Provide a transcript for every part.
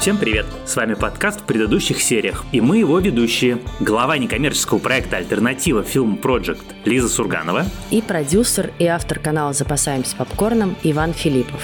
Всем привет! С вами подкаст в предыдущих сериях, и мы его ведущие. Глава некоммерческого проекта «Альтернатива Film Project» Лиза Сурганова и продюсер и автор канала «Запасаемся попкорном» Иван Филиппов.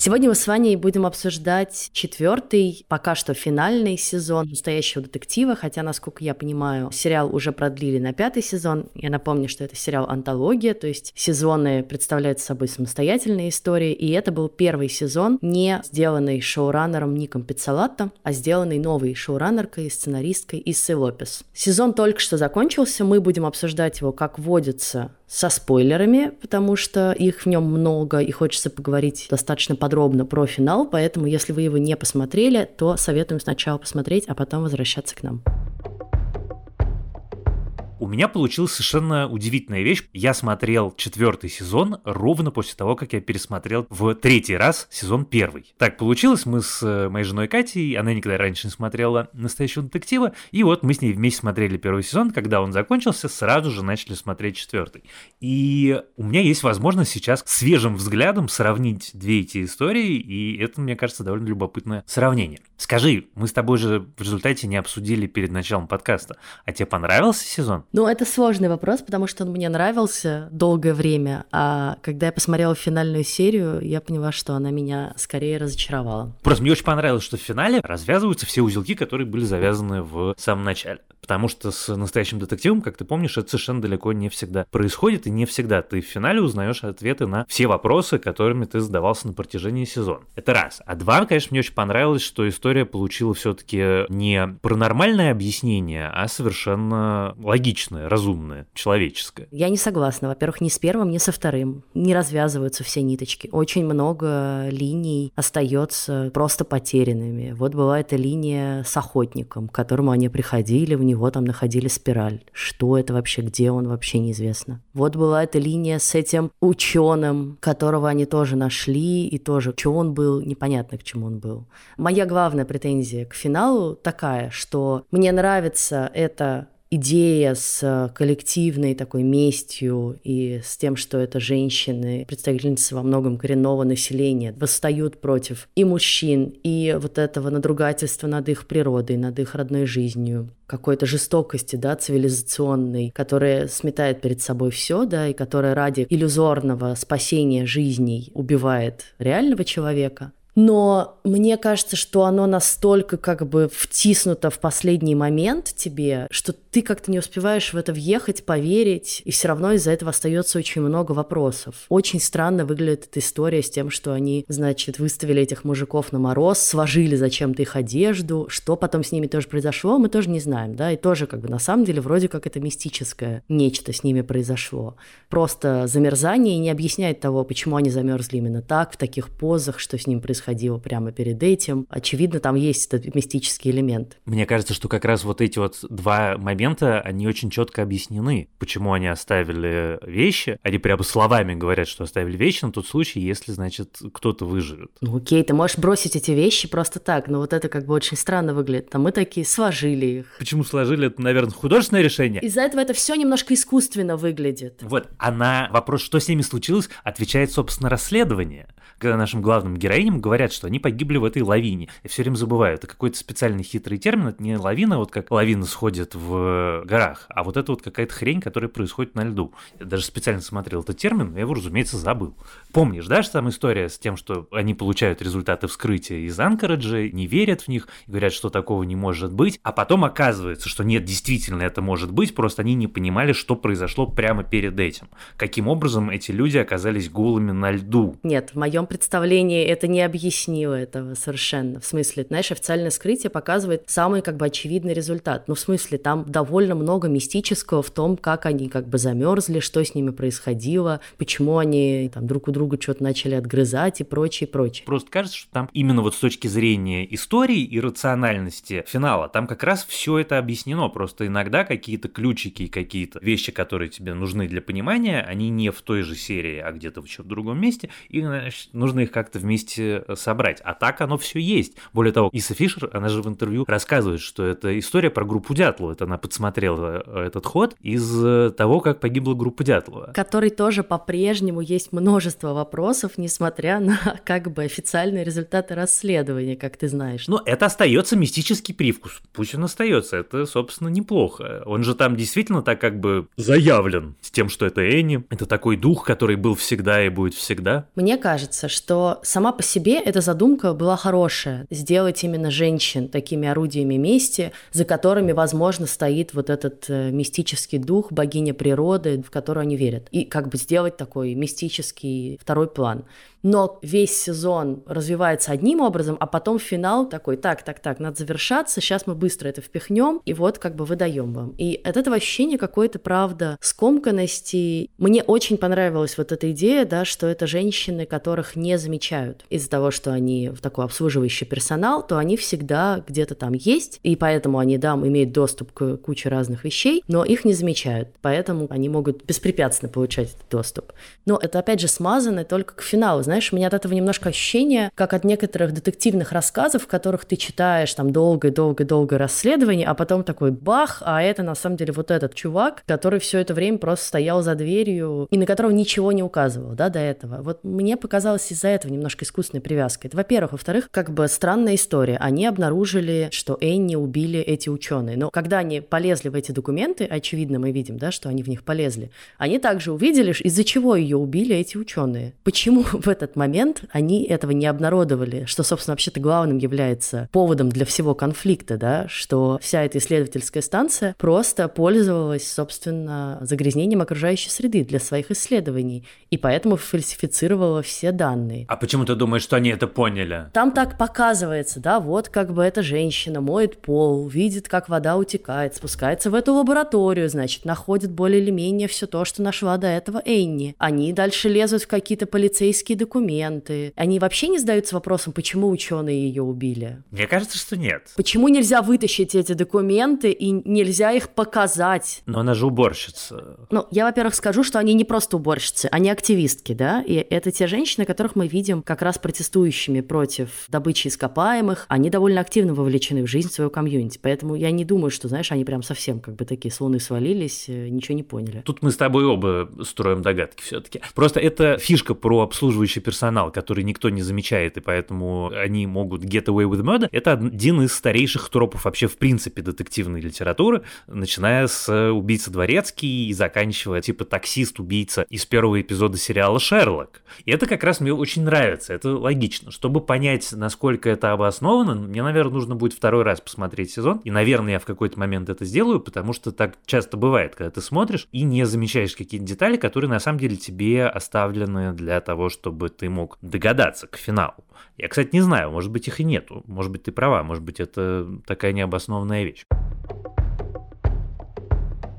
Сегодня мы с Ваней будем обсуждать четвертый, пока что финальный сезон настоящего детектива, хотя, насколько я понимаю, сериал уже продлили на пятый сезон. Я напомню, что это сериал антология, то есть сезоны представляют собой самостоятельные истории, и это был первый сезон, не сделанный шоураннером Ником Пиццалатто, а сделанный новой шоураннеркой сценаристкой Иссой Лопес. Сезон только что закончился, мы будем обсуждать его, как водится, со спойлерами, потому что их в нем много, и хочется поговорить достаточно подробно про финал, поэтому если вы его не посмотрели, то советуем сначала посмотреть, а потом возвращаться к нам. У меня получилась совершенно удивительная вещь. Я смотрел четвертый сезон ровно после того, как я пересмотрел в третий раз сезон первый. Так получилось, мы с э, моей женой Катей, она никогда раньше не смотрела «Настоящего детектива», и вот мы с ней вместе смотрели первый сезон, когда он закончился, сразу же начали смотреть четвертый. И у меня есть возможность сейчас свежим взглядом сравнить две эти истории, и это, мне кажется, довольно любопытное сравнение. Скажи, мы с тобой же в результате не обсудили перед началом подкаста, а тебе понравился сезон? Ну, это сложный вопрос, потому что он мне нравился долгое время, а когда я посмотрела финальную серию, я поняла, что она меня скорее разочаровала. Просто мне очень понравилось, что в финале развязываются все узелки, которые были завязаны в самом начале. Потому что с настоящим детективом, как ты помнишь, это совершенно далеко не всегда происходит, и не всегда ты в финале узнаешь ответы на все вопросы, которыми ты задавался на протяжении сезона. Это раз. А два, конечно, мне очень понравилось, что история получила все-таки не паранормальное объяснение, а совершенно логичное логичное, разумное, человеческое. Я не согласна. Во-первых, ни с первым, ни со вторым. Не развязываются все ниточки. Очень много линий остается просто потерянными. Вот была эта линия с охотником, к которому они приходили, в него там находили спираль. Что это вообще, где он вообще неизвестно. Вот была эта линия с этим ученым, которого они тоже нашли, и тоже, что он был, непонятно, к чему он был. Моя главная претензия к финалу такая, что мне нравится это идея с э, коллективной такой местью и с тем, что это женщины, представительницы во многом коренного населения, восстают против и мужчин, и вот этого надругательства над их природой, над их родной жизнью, какой-то жестокости, да, цивилизационной, которая сметает перед собой все, да, и которая ради иллюзорного спасения жизней убивает реального человека. Но мне кажется, что оно настолько как бы втиснуто в последний момент тебе, что ты как-то не успеваешь в это въехать, поверить, и все равно из-за этого остается очень много вопросов. Очень странно выглядит эта история с тем, что они, значит, выставили этих мужиков на мороз, сложили зачем-то их одежду, что потом с ними тоже произошло, мы тоже не знаем, да, и тоже как бы на самом деле вроде как это мистическое нечто с ними произошло. Просто замерзание не объясняет того, почему они замерзли именно так, в таких позах, что с ним происходило прямо перед этим. Очевидно, там есть этот мистический элемент. Мне кажется, что как раз вот эти вот два момента, они очень четко объяснены, почему они оставили вещи. Они прямо словами говорят, что оставили вещи на тот случай, если, значит, кто-то выживет. Ну окей, ты можешь бросить эти вещи просто так, но вот это как бы очень странно выглядит. А мы такие сложили их. Почему сложили? Это, наверное, художественное решение. Из-за этого это все немножко искусственно выглядит. Вот, а на вопрос, что с ними случилось, отвечает, собственно, расследование. Когда нашим главным героиням говорят, что они погибли в этой лавине. Я все время забываю, это какой-то специальный хитрый термин, это не лавина, вот как лавина сходит в горах, а вот это вот какая-то хрень, которая происходит на льду. Я даже специально смотрел этот термин, но я его, разумеется, забыл. Помнишь, да, что там история с тем, что они получают результаты вскрытия из Анкораджа, не верят в них, говорят, что такого не может быть, а потом оказывается, что нет, действительно это может быть, просто они не понимали, что произошло прямо перед этим. Каким образом эти люди оказались голыми на льду? Нет, в моем представлении это не объяснила этого совершенно. В смысле, знаешь, официальное скрытие показывает самый как бы очевидный результат. Ну, в смысле, там довольно много мистического в том, как они как бы замерзли, что с ними происходило, почему они там друг у друга что-то начали отгрызать и прочее, прочее. Просто кажется, что там именно вот с точки зрения истории и рациональности финала, там как раз все это объяснено. Просто иногда какие-то ключики и какие-то вещи, которые тебе нужны для понимания, они не в той же серии, а где-то в еще в другом месте. И значит, нужно их как-то вместе э, собрать. А так оно все есть. Более того, Иса Фишер, она же в интервью рассказывает, что это история про группу Дятлова. Это она подсмотрела э, этот ход из э, того, как погибла группа Дятлова. Который тоже по-прежнему есть множество вопросов, несмотря на как бы официальные результаты расследования, как ты знаешь. Но это остается мистический привкус. Пусть он остается. Это, собственно, неплохо. Он же там действительно так как бы заявлен с тем, что это Энни. Это такой дух, который был всегда и будет всегда. Мне кажется, что сама по себе эта задумка была хорошая. Сделать именно женщин такими орудиями мести, за которыми, возможно, стоит вот этот э, мистический дух, богиня природы, в которую они верят. И как бы сделать такой мистический второй план но весь сезон развивается одним образом, а потом финал такой, так, так, так, надо завершаться, сейчас мы быстро это впихнем, и вот как бы выдаем вам. И от этого ощущения какой-то, правда, скомканности. Мне очень понравилась вот эта идея, да, что это женщины, которых не замечают из-за того, что они в такой обслуживающий персонал, то они всегда где-то там есть, и поэтому они, да, имеют доступ к куче разных вещей, но их не замечают, поэтому они могут беспрепятственно получать этот доступ. Но это, опять же, смазано только к финалу, знаешь, у меня от этого немножко ощущение, как от некоторых детективных рассказов, в которых ты читаешь там долгое-долгое-долгое расследование, а потом такой бах, а это на самом деле вот этот чувак, который все это время просто стоял за дверью и на которого ничего не указывал, да, до этого. Вот мне показалось из-за этого немножко искусственной привязкой. Это, во-первых. Во-вторых, как бы странная история. Они обнаружили, что Энни убили эти ученые. Но когда они полезли в эти документы, очевидно, мы видим, да, что они в них полезли, они также увидели, из-за чего ее убили эти ученые. Почему в этот момент они этого не обнародовали, что, собственно, вообще-то главным является поводом для всего конфликта, да, что вся эта исследовательская станция просто пользовалась, собственно, загрязнением окружающей среды для своих исследований, и поэтому фальсифицировала все данные. А почему ты думаешь, что они это поняли? Там так показывается, да, вот как бы эта женщина моет пол, видит, как вода утекает, спускается в эту лабораторию, значит, находит более или менее все то, что нашла до этого Энни. Они дальше лезут в какие-то полицейские документы. Они вообще не задаются вопросом, почему ученые ее убили? Мне кажется, что нет. Почему нельзя вытащить эти документы и нельзя их показать? Но она же уборщица. Ну, я, во-первых, скажу, что они не просто уборщицы, они активистки, да, и это те женщины, которых мы видим как раз протестующими против добычи ископаемых. Они довольно активно вовлечены в жизнь своего комьюнити, поэтому я не думаю, что, знаешь, они прям совсем как бы такие с луны свалились, э, ничего не поняли. Тут мы с тобой оба строим догадки все-таки. Просто это фишка про обслуживающий персонал, который никто не замечает, и поэтому они могут get away with murder, это один из старейших тропов вообще в принципе детективной литературы, начиная с «Убийца дворецкий» и заканчивая типа «Таксист-убийца» из первого эпизода сериала «Шерлок». И это как раз мне очень нравится, это логично. Чтобы понять, насколько это обосновано, мне, наверное, нужно будет второй раз посмотреть сезон, и, наверное, я в какой-то момент это сделаю, потому что так часто бывает, когда ты смотришь и не замечаешь какие-то детали, которые на самом деле тебе оставлены для того, чтобы ты мог догадаться к финалу. Я, кстати, не знаю, может быть их и нету, может быть ты права, может быть это такая необоснованная вещь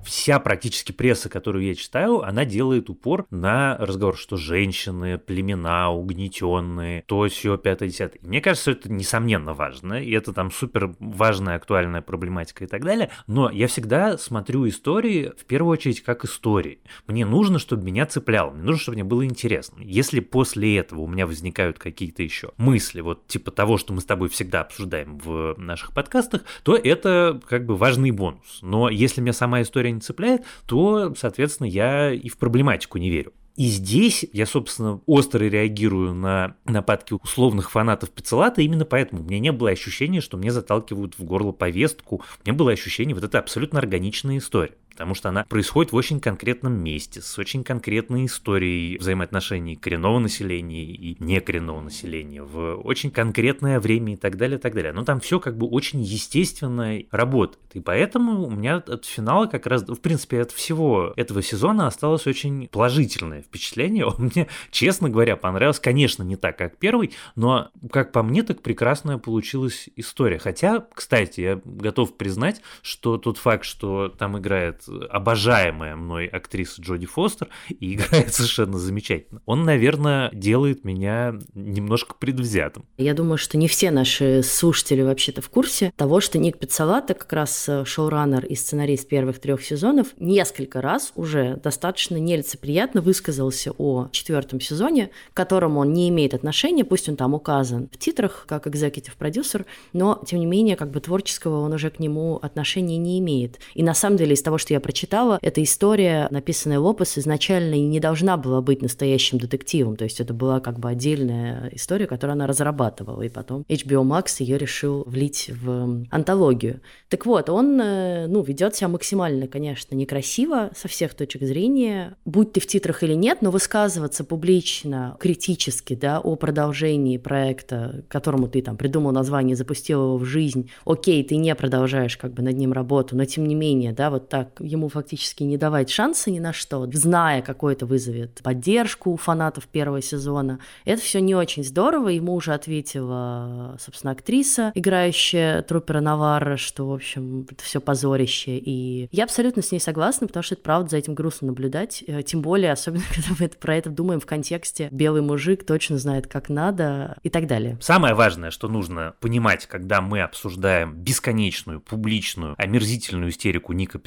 вся практически пресса, которую я читаю, она делает упор на разговор, что женщины, племена угнетенные, то все, пятое, десятое. Мне кажется, это несомненно важно, и это там супер важная, актуальная проблематика и так далее, но я всегда смотрю истории в первую очередь как истории. Мне нужно, чтобы меня цепляло, мне нужно, чтобы мне было интересно. Если после этого у меня возникают какие-то еще мысли, вот типа того, что мы с тобой всегда обсуждаем в наших подкастах, то это как бы важный бонус. Но если меня сама история не цепляет, то, соответственно, я и в проблематику не верю. И здесь я, собственно, остро реагирую на нападки условных фанатов Пиццелата именно поэтому. У меня не было ощущения, что мне заталкивают в горло повестку. У меня было ощущение, вот это абсолютно органичная история потому что она происходит в очень конкретном месте, с очень конкретной историей взаимоотношений коренного населения и некоренного населения, в очень конкретное время и так далее, и так далее. Но там все как бы очень естественно работает. И поэтому у меня от финала как раз, в принципе, от всего этого сезона осталось очень положительное впечатление. Он мне, честно говоря, понравился. Конечно, не так, как первый, но, как по мне, так прекрасная получилась история. Хотя, кстати, я готов признать, что тот факт, что там играет обожаемая мной актриса Джоди Фостер и играет совершенно замечательно. Он, наверное, делает меня немножко предвзятым. Я думаю, что не все наши слушатели вообще-то в курсе того, что Ник Пиццалата, как раз э, шоураннер и сценарист первых трех сезонов, несколько раз уже достаточно нелицеприятно высказался о четвертом сезоне, к которому он не имеет отношения, пусть он там указан в титрах как экзекутив продюсер, но, тем не менее, как бы творческого он уже к нему отношения не имеет. И на самом деле, из того, что я прочитала, эта история, написанная Лопес, изначально не должна была быть настоящим детективом, то есть это была как бы отдельная история, которую она разрабатывала, и потом HBO Max ее решил влить в антологию. Так вот, он, э, ну, ведет себя максимально, конечно, некрасиво со всех точек зрения, будь ты в титрах или нет, но высказываться публично, критически, да, о продолжении проекта, которому ты там придумал название, запустил его в жизнь, окей, ты не продолжаешь как бы над ним работу, но тем не менее, да, вот так ему фактически не давать шанса ни на что, зная, какой это вызовет поддержку у фанатов первого сезона, это все не очень здорово, ему уже ответила, собственно, актриса, играющая трупера Наварра, что, в общем, это все позорище, и я абсолютно с ней согласна, потому что это правда за этим грустно наблюдать, э, тем более, особенно, когда мы про это думаем в контексте «белый мужик точно знает, как надо» и так далее. Самое важное, что нужно понимать, когда мы обсуждаем бесконечную, публичную, омерзительную истерику Ника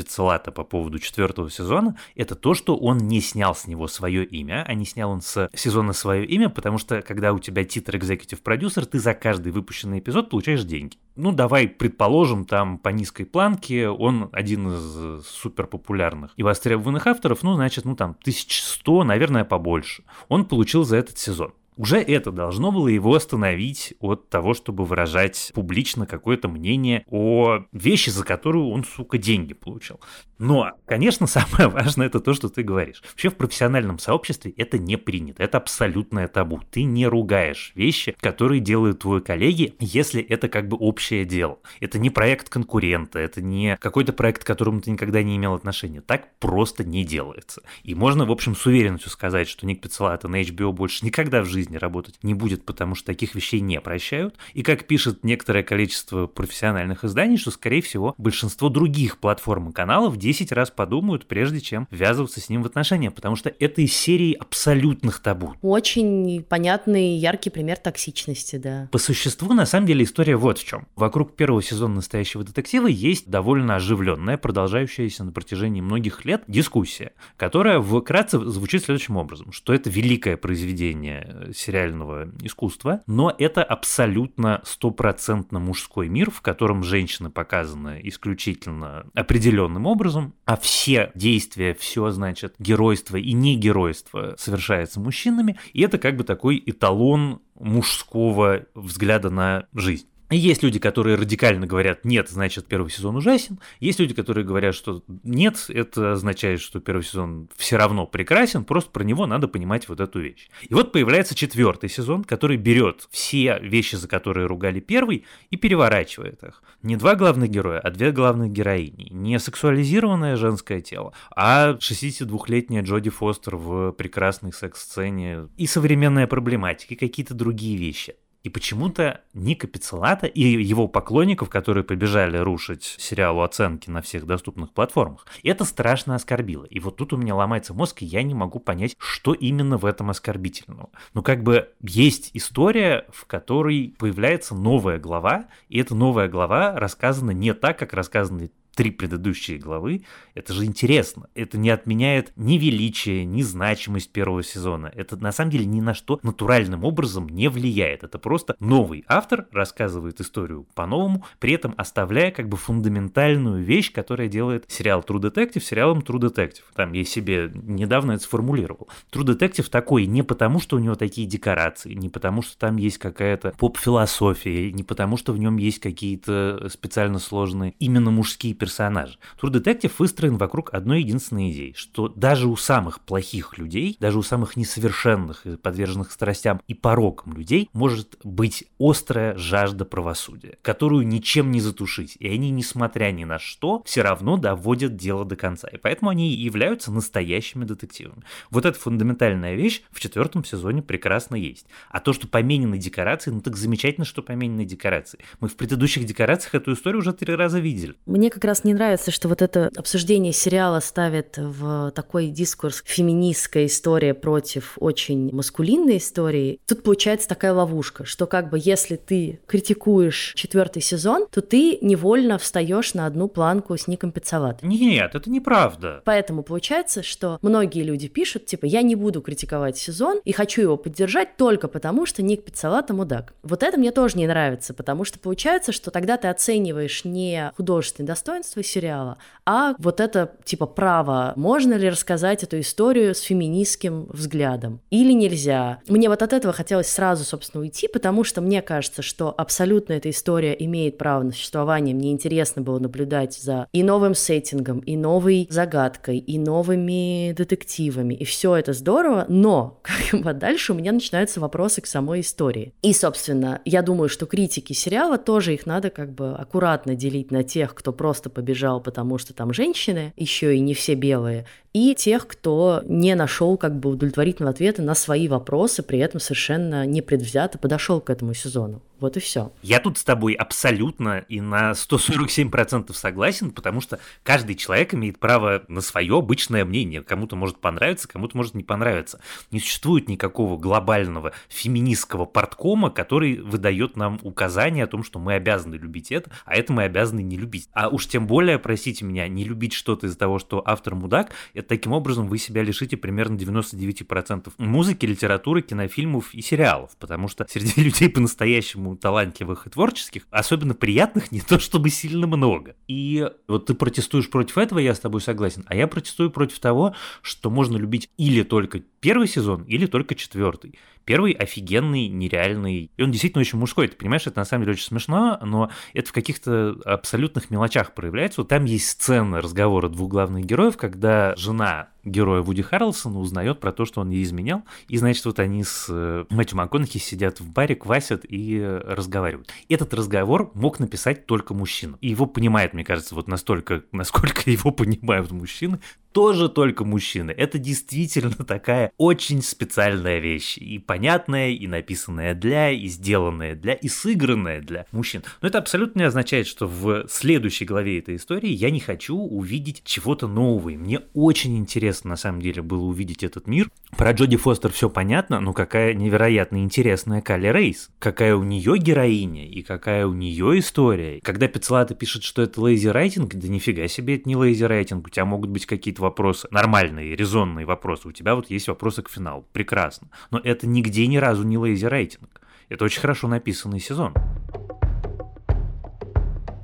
Пиццелата по поводу четвертого сезона, это то, что он не снял с него свое имя, а не снял он с сезона свое имя, потому что когда у тебя титр executive продюсер, ты за каждый выпущенный эпизод получаешь деньги. Ну, давай предположим, там по низкой планке он один из супер популярных и востребованных авторов, ну, значит, ну, там, 1100, наверное, побольше. Он получил за этот сезон. Уже это должно было его остановить от того, чтобы выражать публично какое-то мнение о вещи, за которую он, сука, деньги получил. Но, конечно, самое важное это то, что ты говоришь. Вообще в профессиональном сообществе это не принято, это абсолютное табу. Ты не ругаешь вещи, которые делают твои коллеги, если это как бы общее дело. Это не проект конкурента, это не какой-то проект, к которому ты никогда не имел отношения. Так просто не делается. И можно, в общем, с уверенностью сказать, что Ник Пиццелата на HBO больше никогда в жизни жизни работать не будет, потому что таких вещей не прощают. И как пишет некоторое количество профессиональных изданий, что, скорее всего, большинство других платформ и каналов 10 раз подумают, прежде чем ввязываться с ним в отношения, потому что это из серии абсолютных табу. Очень понятный, яркий пример токсичности, да. По существу, на самом деле, история вот в чем. Вокруг первого сезона настоящего детектива есть довольно оживленная, продолжающаяся на протяжении многих лет дискуссия, которая вкратце звучит следующим образом, что это великое произведение сериального искусства, но это абсолютно стопроцентно мужской мир, в котором женщины показаны исключительно определенным образом, а все действия, все, значит, геройство и не геройство совершается мужчинами, и это как бы такой эталон мужского взгляда на жизнь. Есть люди, которые радикально говорят, нет, значит, первый сезон ужасен. Есть люди, которые говорят, что нет, это означает, что первый сезон все равно прекрасен, просто про него надо понимать вот эту вещь. И вот появляется четвертый сезон, который берет все вещи, за которые ругали первый, и переворачивает их. Не два главных героя, а две главных героини. Не сексуализированное женское тело, а 62-летняя Джоди Фостер в прекрасной секс-сцене и современная проблематика, и какие-то другие вещи. И почему-то Ника Пиццелата и его поклонников, которые побежали рушить сериалу оценки на всех доступных платформах, это страшно оскорбило. И вот тут у меня ломается мозг, и я не могу понять, что именно в этом оскорбительного. Ну, как бы есть история, в которой появляется новая глава, и эта новая глава рассказана не так, как рассказаны три предыдущие главы, это же интересно. Это не отменяет ни величие, ни значимость первого сезона. Это на самом деле ни на что натуральным образом не влияет. Это просто новый автор рассказывает историю по-новому, при этом оставляя как бы фундаментальную вещь, которая делает сериал True Detective сериалом True Detective. Там я себе недавно это сформулировал. True Detective такой не потому, что у него такие декорации, не потому, что там есть какая-то поп-философия, не потому, что в нем есть какие-то специально сложные именно мужские персонажа. Detective выстроен вокруг одной единственной идеи, что даже у самых плохих людей, даже у самых несовершенных подверженных страстям и порокам людей может быть острая жажда правосудия, которую ничем не затушить. И они, несмотря ни на что, все равно доводят дело до конца. И поэтому они и являются настоящими детективами. Вот эта фундаментальная вещь в четвертом сезоне прекрасно есть. А то, что поменены декорации, ну так замечательно, что поменены декорации. Мы в предыдущих декорациях эту историю уже три раза видели. Мне как раз раз не нравится, что вот это обсуждение сериала ставит в такой дискурс феминистская история против очень маскулинной истории. Тут получается такая ловушка, что как бы если ты критикуешь четвертый сезон, то ты невольно встаешь на одну планку с Ником Пиццалат. Нет, это неправда. Поэтому получается, что многие люди пишут, типа, я не буду критиковать сезон и хочу его поддержать только потому, что Ник Пиццалата мудак. Вот это мне тоже не нравится, потому что получается, что тогда ты оцениваешь не художественное достоинство сериала, а вот это, типа, право, можно ли рассказать эту историю с феминистским взглядом или нельзя. Мне вот от этого хотелось сразу, собственно, уйти, потому что мне кажется, что абсолютно эта история имеет право на существование. Мне интересно было наблюдать за и новым сеттингом, и новой загадкой, и новыми детективами, и все это здорово, но как бы дальше у меня начинаются вопросы к самой истории. И, собственно, я думаю, что критики сериала тоже их надо как бы аккуратно делить на тех, кто просто побежал, потому что там женщины, еще и не все белые, и тех, кто не нашел как бы удовлетворительного ответа на свои вопросы, при этом совершенно непредвзято подошел к этому сезону. Вот и все. Я тут с тобой абсолютно и на 147% согласен, потому что каждый человек имеет право на свое обычное мнение. Кому-то может понравиться, кому-то может не понравиться. Не существует никакого глобального феминистского порткома, который выдает нам указания о том, что мы обязаны любить это, а это мы обязаны не любить. А уж тем более, простите меня, не любить что-то из-за того, что автор мудак, это таким образом вы себя лишите примерно 99% музыки, литературы, кинофильмов и сериалов, потому что среди людей по-настоящему талантливых и творческих, особенно приятных не то чтобы сильно много. И вот ты протестуешь против этого, я с тобой согласен, а я протестую против того, что можно любить или только первый сезон, или только четвертый. Первый офигенный, нереальный, и он действительно очень мужской, ты понимаешь, это на самом деле очень смешно, но это в каких-то абсолютных мелочах проявляется. Вот там есть сцена разговора двух главных героев, когда жена героя Вуди Харрелсона узнает про то, что он ей изменял, и, значит, вот они с э, Мэтью МакКонахи сидят в баре, квасят и разговаривают. Этот разговор мог написать только мужчина. И его понимает, мне кажется, вот настолько, насколько его понимают мужчины, тоже только мужчины. Это действительно такая очень специальная вещь. И понятная, и написанная для, и сделанная для, и сыгранная для мужчин. Но это абсолютно не означает, что в следующей главе этой истории я не хочу увидеть чего-то нового. Мне очень интересно, на самом деле, было увидеть этот мир. Про Джоди Фостер все понятно, но какая невероятно интересная Кали Рейс. Какая у нее героиня и какая у нее история. Когда Пиццолатто пишет, что это lazy writing, да нифига себе, это не lazy writing. У тебя могут быть какие-то вопросы, нормальные, резонные вопросы. У тебя вот есть вопросы к финалу. Прекрасно. Но это нигде ни разу не lazy writing. Это очень хорошо написанный сезон.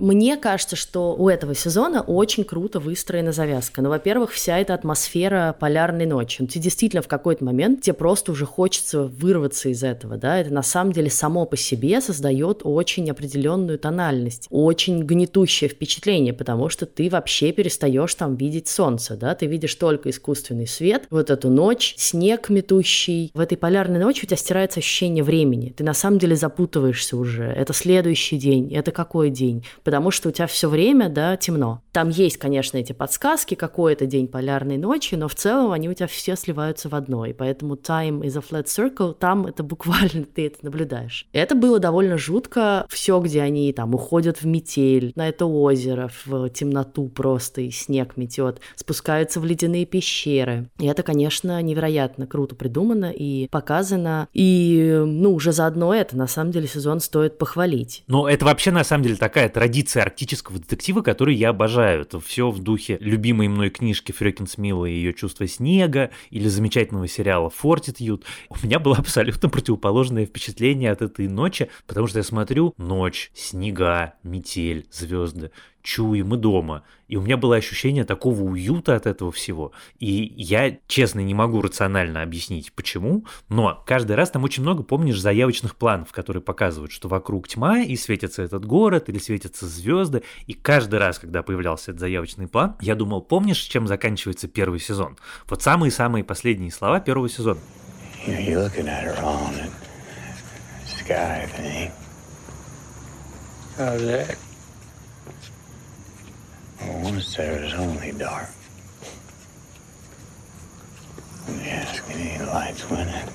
Мне кажется, что у этого сезона очень круто выстроена завязка. Ну, во-первых, вся эта атмосфера полярной ночи. Ну, тебе действительно в какой-то момент тебе просто уже хочется вырваться из этого, да. Это на самом деле само по себе создает очень определенную тональность, очень гнетущее впечатление, потому что ты вообще перестаешь там видеть солнце, да. Ты видишь только искусственный свет, вот эту ночь, снег метущий. В этой полярной ночи у тебя стирается ощущение времени. Ты на самом деле запутываешься уже. Это следующий день, это какой день? Потому что у тебя все время, да, темно. Там есть, конечно, эти подсказки, какой это день полярной ночи, но в целом они у тебя все сливаются в одно, и поэтому time is a flat circle, там это буквально ты это наблюдаешь. Это было довольно жутко, все, где они там уходят в метель, на это озеро, в темноту просто, и снег метет, спускаются в ледяные пещеры. И это, конечно, невероятно круто придумано и показано, и, ну, уже заодно это, на самом деле, сезон стоит похвалить. Но это вообще, на самом деле, такая традиция традиция арктического детектива, который я обожаю. Это все в духе любимой мной книжки Фрёкин Смила и ее чувство снега, или замечательного сериала Фортитьюд. У меня было абсолютно противоположное впечатление от этой ночи, потому что я смотрю ночь, снега, метель, звезды чуи, мы дома. И у меня было ощущение такого уюта от этого всего. И я, честно, не могу рационально объяснить, почему, но каждый раз там очень много, помнишь, заявочных планов, которые показывают, что вокруг тьма, и светится этот город, или светятся звезды. И каждый раз, когда появлялся этот заявочный план, я думал, помнишь, чем заканчивается первый сезон? Вот самые-самые последние слова первого сезона. You're looking at her on sky thing. How's that? promise there is only dark. When you ask any lights when it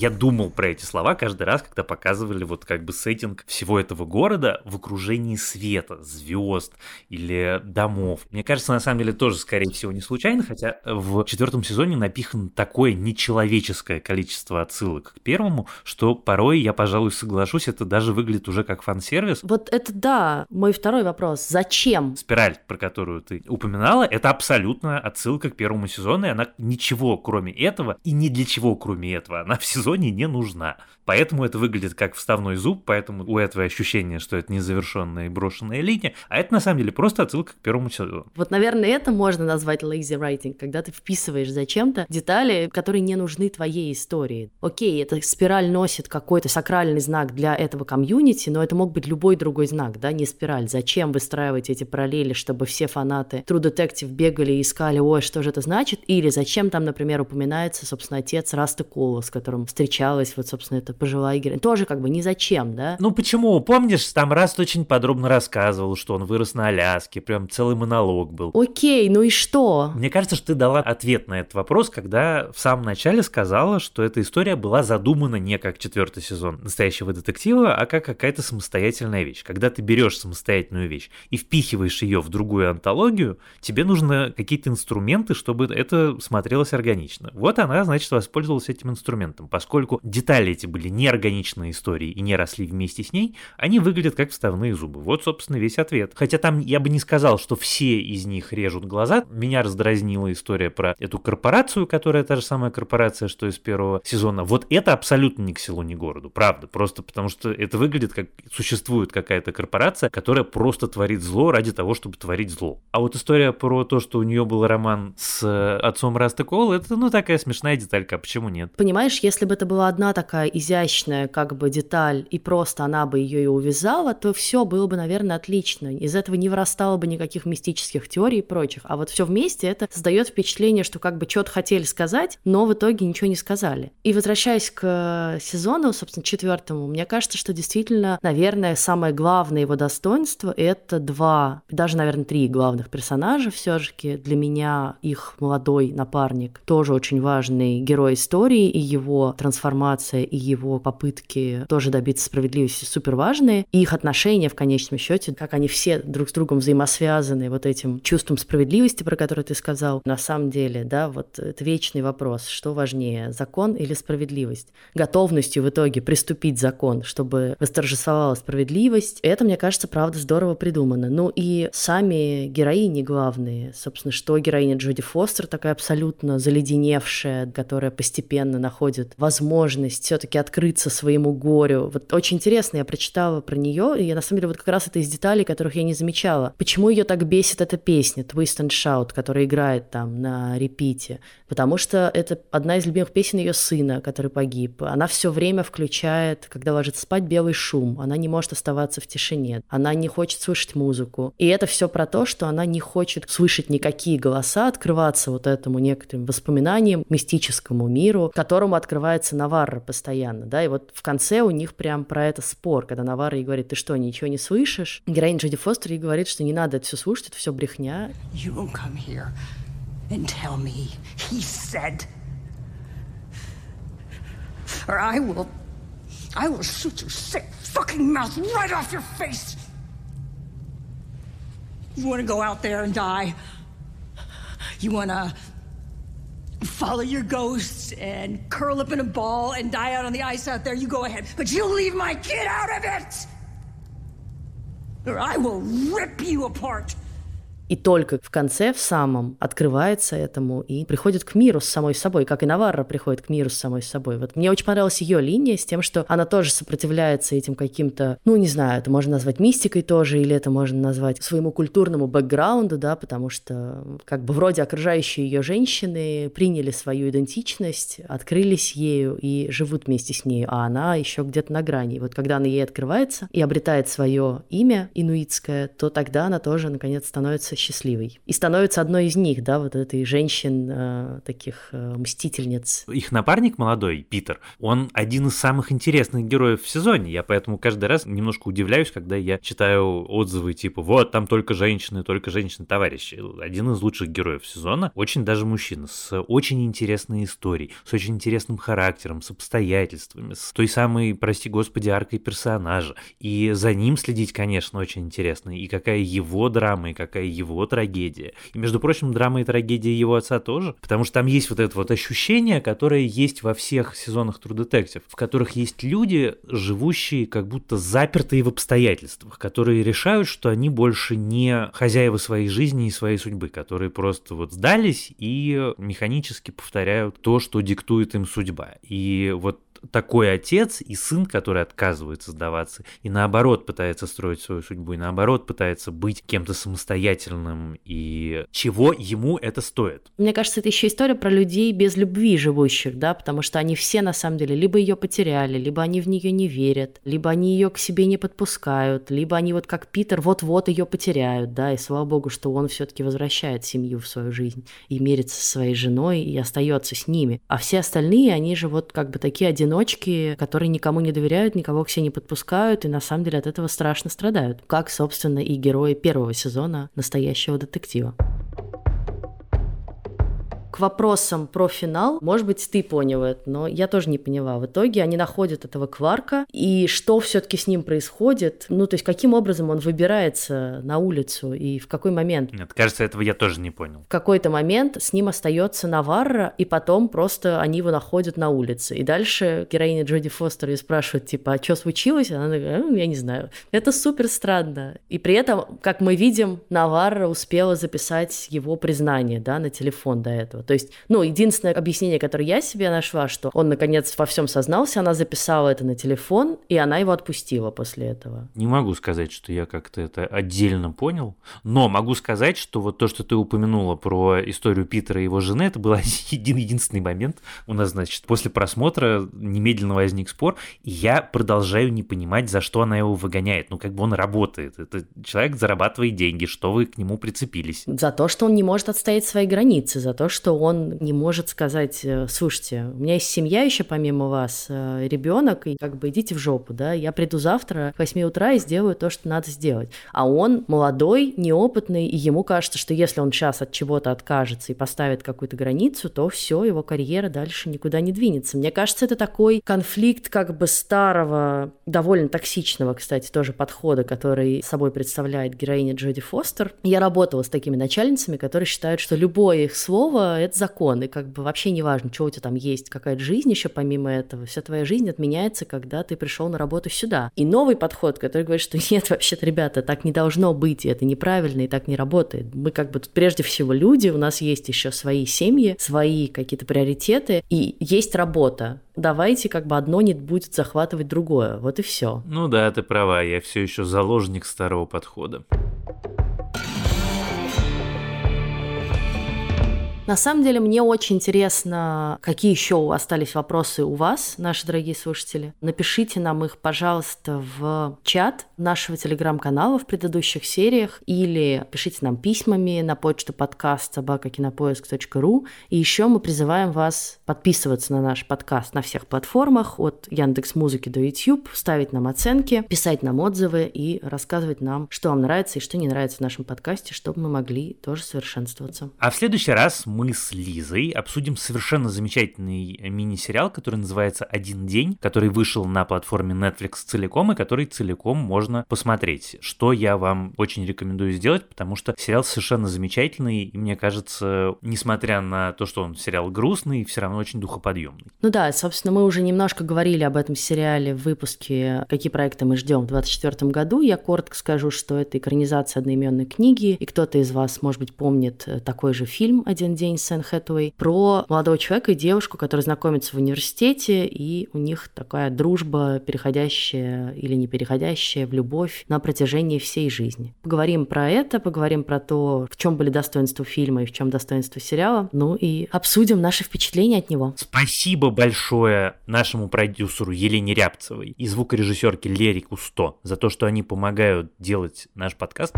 Я думал про эти слова каждый раз, когда показывали вот как бы сеттинг всего этого города в окружении света, звезд или домов. Мне кажется, на самом деле тоже, скорее всего, не случайно, хотя в четвертом сезоне напихано такое нечеловеческое количество отсылок к первому, что порой я, пожалуй, соглашусь, это даже выглядит уже как фан-сервис. Вот это да, мой второй вопрос. Зачем? Спираль, про которую ты упоминала, это абсолютно отсылка к первому сезону, и она ничего кроме этого и ни для чего кроме этого она в сезоне не нужна. Поэтому это выглядит как вставной зуб, поэтому у этого ощущение, что это незавершенная и брошенная линия, а это на самом деле просто отсылка к первому сезону. Вот, наверное, это можно назвать lazy writing, когда ты вписываешь зачем-то детали, которые не нужны твоей истории. Окей, эта спираль носит какой-то сакральный знак для этого комьюнити, но это мог быть любой другой знак, да, не спираль. Зачем выстраивать эти параллели, чтобы все фанаты True Detective бегали и искали, ой, что же это значит? Или зачем там, например, упоминается, собственно, отец Раста Коула, с которым встречалась вот, собственно, эта пожилая героиня. Тоже как бы ни зачем, да? Ну почему? Помнишь, там Раст очень подробно рассказывал, что он вырос на Аляске, прям целый монолог был. Окей, ну и что? Мне кажется, что ты дала ответ на этот вопрос, когда в самом начале сказала, что эта история была задумана не как четвертый сезон настоящего детектива, а как какая-то самостоятельная вещь. Когда ты берешь самостоятельную вещь и впихиваешь ее в другую антологию, тебе нужны какие-то инструменты, чтобы это смотрелось органично. Вот она, значит, воспользовалась этим инструментом. Поскольку детали эти были неорганичные истории и не росли вместе с ней, они выглядят как вставные зубы. Вот, собственно, весь ответ. Хотя там я бы не сказал, что все из них режут глаза. Меня раздразнила история про эту корпорацию, которая та же самая корпорация, что из первого сезона. Вот это абсолютно ни к селу, ни к городу. Правда. Просто потому что это выглядит как существует какая-то корпорация, которая просто творит зло ради того, чтобы творить зло. А вот история про то, что у нее был роман с отцом Раста Кола, это ну такая смешная деталька. А почему нет? Понимаешь, если бы это была одна такая изящная как бы деталь, и просто она бы ее и увязала, то все было бы, наверное, отлично. Из этого не вырастало бы никаких мистических теорий и прочих. А вот все вместе это создает впечатление, что как бы что-то хотели сказать, но в итоге ничего не сказали. И возвращаясь к сезону, собственно, четвертому, мне кажется, что действительно, наверное, самое главное его достоинство — это два, даже, наверное, три главных персонажа все-таки. Для меня их молодой напарник тоже очень важный герой истории, и его трансформация, и его попытки тоже добиться справедливости супер важные. И их отношения в конечном счете, как они все друг с другом взаимосвязаны вот этим чувством справедливости, про которое ты сказал, на самом деле, да, вот это вечный вопрос, что важнее, закон или справедливость? Готовностью в итоге приступить закон, чтобы восторжествовала справедливость, это, мне кажется, правда здорово придумано. Ну и сами героини главные, собственно, что героиня Джоди Фостер такая абсолютно заледеневшая, которая постепенно находит возможность все-таки открыться своему горю. Вот очень интересно, я прочитала про нее, и я, на самом деле вот как раз это из деталей, которых я не замечала. Почему ее так бесит эта песня Twist and Shout, которая играет там на репите? Потому что это одна из любимых песен ее сына, который погиб. Она все время включает, когда ложится спать, белый шум. Она не может оставаться в тишине. Она не хочет слышать музыку. И это все про то, что она не хочет слышать никакие голоса, открываться вот этому некоторым воспоминаниям, мистическому миру, которому открывается Наварра постоянно, да, и вот в конце у них прям про это спор, когда Наварра ей говорит, ты что, ничего не слышишь? Героиня Джоди Фостер ей говорит, что не надо это все слушать, это все брехня. You want go out there and die? You want follow your ghosts and curl up in a ball and die out on the ice out there? You go ahead. But you leave my kid out of it! Or I will rip you apart. И только в конце, в самом, открывается этому и приходит к миру с самой собой, как и Наварра приходит к миру с самой собой. Вот мне очень понравилась ее линия с тем, что она тоже сопротивляется этим каким-то, ну, не знаю, это можно назвать мистикой тоже, или это можно назвать своему культурному бэкграунду, да, потому что как бы вроде окружающие ее женщины приняли свою идентичность, открылись ею и живут вместе с ней, а она еще где-то на грани. Вот когда она ей открывается и обретает свое имя инуитское, то тогда она тоже, наконец, становится счастливой. И становится одной из них, да, вот этой женщин, э, таких э, мстительниц. Их напарник молодой, Питер, он один из самых интересных героев в сезоне. Я поэтому каждый раз немножко удивляюсь, когда я читаю отзывы типа «Вот, там только женщины, только женщины-товарищи». Один из лучших героев сезона, очень даже мужчина, с очень интересной историей, с очень интересным характером, с обстоятельствами, с той самой, прости господи, аркой персонажа. И за ним следить, конечно, очень интересно. И какая его драма, и какая его трагедия. И, между прочим, драма и трагедия его отца тоже, потому что там есть вот это вот ощущение, которое есть во всех сезонах True Detective, в которых есть люди, живущие как будто запертые в обстоятельствах, которые решают, что они больше не хозяева своей жизни и своей судьбы, которые просто вот сдались и механически повторяют то, что диктует им судьба. И вот такой отец и сын, который отказывается сдаваться, и наоборот пытается строить свою судьбу, и наоборот пытается быть кем-то самостоятельным, и чего ему это стоит. Мне кажется, это еще история про людей без любви живущих, да, потому что они все на самом деле либо ее потеряли, либо они в нее не верят, либо они ее к себе не подпускают, либо они вот как Питер вот-вот ее потеряют, да, и слава богу, что он все-таки возвращает семью в свою жизнь и мирится со своей женой и остается с ними. А все остальные, они же вот как бы такие одинокие одиночки, которые никому не доверяют, никого к себе не подпускают и на самом деле от этого страшно страдают. Как, собственно, и герои первого сезона настоящего детектива вопросам про финал, может быть, ты понял это, но я тоже не поняла. В итоге они находят этого Кварка, и что все-таки с ним происходит? Ну, то есть, каким образом он выбирается на улицу и в какой момент? Нет, кажется, этого я тоже не понял. В какой-то момент с ним остается Наварра, и потом просто они его находят на улице. И дальше героиня Джоди Фостер ее спрашивает, типа, а что случилось? Она такая, я не знаю. Это супер странно. И при этом, как мы видим, Наварра успела записать его признание, да, на телефон до этого. То есть, ну, единственное объяснение, которое я себе нашла, что он, наконец, во всем сознался, она записала это на телефон, и она его отпустила после этого. Не могу сказать, что я как-то это отдельно понял, но могу сказать, что вот то, что ты упомянула про историю Питера и его жены, это был один единственный момент. У нас, значит, после просмотра немедленно возник спор, и я продолжаю не понимать, за что она его выгоняет. Ну, как бы он работает. Это человек зарабатывает деньги, что вы к нему прицепились? За то, что он не может отстоять свои границы, за то, что он не может сказать, э, слушайте, у меня есть семья еще помимо вас, э, ребенок, и как бы идите в жопу, да, я приду завтра в 8 утра и сделаю то, что надо сделать. А он молодой, неопытный, и ему кажется, что если он сейчас от чего-то откажется и поставит какую-то границу, то все, его карьера дальше никуда не двинется. Мне кажется, это такой конфликт как бы старого, довольно токсичного, кстати, тоже подхода, который собой представляет героиня Джоди Фостер. Я работала с такими начальницами, которые считают, что любое их слово это закон, и как бы вообще не важно, что у тебя там есть, какая-то жизнь еще помимо этого, вся твоя жизнь отменяется, когда ты пришел на работу сюда. И новый подход, который говорит, что нет, вообще-то, ребята, так не должно быть, и это неправильно, и так не работает. Мы как бы прежде всего люди, у нас есть еще свои семьи, свои какие-то приоритеты, и есть работа давайте как бы одно не будет захватывать другое. Вот и все. Ну да, ты права, я все еще заложник старого подхода. На самом деле, мне очень интересно, какие еще остались вопросы у вас, наши дорогие слушатели. Напишите нам их, пожалуйста, в чат нашего телеграм-канала в предыдущих сериях или пишите нам письмами на почту подкаст собакакинопоиск.ру. И еще мы призываем вас подписываться на наш подкаст на всех платформах, от Яндекс Музыки до YouTube, ставить нам оценки, писать нам отзывы и рассказывать нам, что вам нравится и что не нравится в нашем подкасте, чтобы мы могли тоже совершенствоваться. А в следующий раз с Лизой обсудим совершенно замечательный мини-сериал, который называется «Один день», который вышел на платформе Netflix целиком и который целиком можно посмотреть, что я вам очень рекомендую сделать, потому что сериал совершенно замечательный, и мне кажется, несмотря на то, что он сериал грустный, все равно очень духоподъемный. Ну да, собственно, мы уже немножко говорили об этом сериале в выпуске «Какие проекты мы ждем в 2024 году». Я коротко скажу, что это экранизация одноименной книги, и кто-то из вас, может быть, помнит такой же фильм «Один день» день Сэн Хэтуэй, про молодого человека и девушку, которые знакомятся в университете, и у них такая дружба, переходящая или не переходящая в любовь на протяжении всей жизни. Поговорим про это, поговорим про то, в чем были достоинства фильма и в чем достоинства сериала, ну и обсудим наши впечатления от него. Спасибо большое нашему продюсеру Елене Рябцевой и звукорежиссерке Лере Кусто за то, что они помогают делать наш подкаст.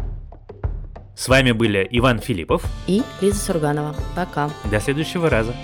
С вами были Иван Филиппов и Лиза Сурганова. Пока. До следующего раза.